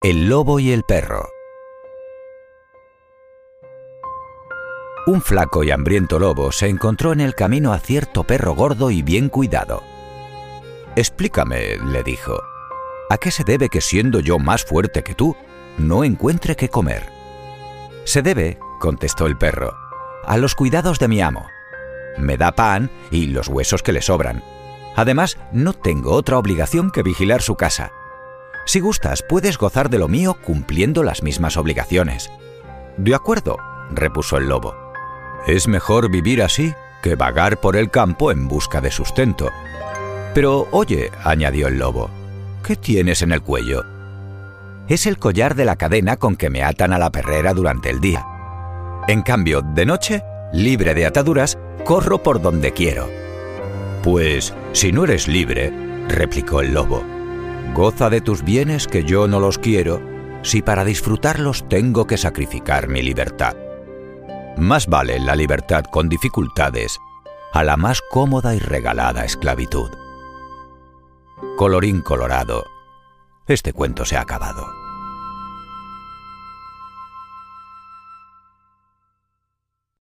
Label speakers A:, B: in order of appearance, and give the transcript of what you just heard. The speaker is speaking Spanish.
A: El lobo y el perro. Un flaco y hambriento lobo se encontró en el camino a cierto perro gordo y bien cuidado. Explícame, le dijo, ¿a qué se debe que siendo yo más fuerte que tú, no encuentre qué comer? Se debe, contestó el perro, a los cuidados de mi amo. Me da pan y los huesos que le sobran. Además, no tengo otra obligación que vigilar su casa. Si gustas, puedes gozar de lo mío cumpliendo las mismas obligaciones. De acuerdo, repuso el lobo. Es mejor vivir así que vagar por el campo en busca de sustento. Pero oye, añadió el lobo, ¿qué tienes en el cuello? Es el collar de la cadena con que me atan a la perrera durante el día. En cambio, de noche, libre de ataduras, corro por donde quiero. Pues, si no eres libre, replicó el lobo, Goza de tus bienes que yo no los quiero, si para disfrutarlos tengo que sacrificar mi libertad. Más vale la libertad con dificultades a la más cómoda y regalada esclavitud. Colorín colorado, este cuento se ha acabado.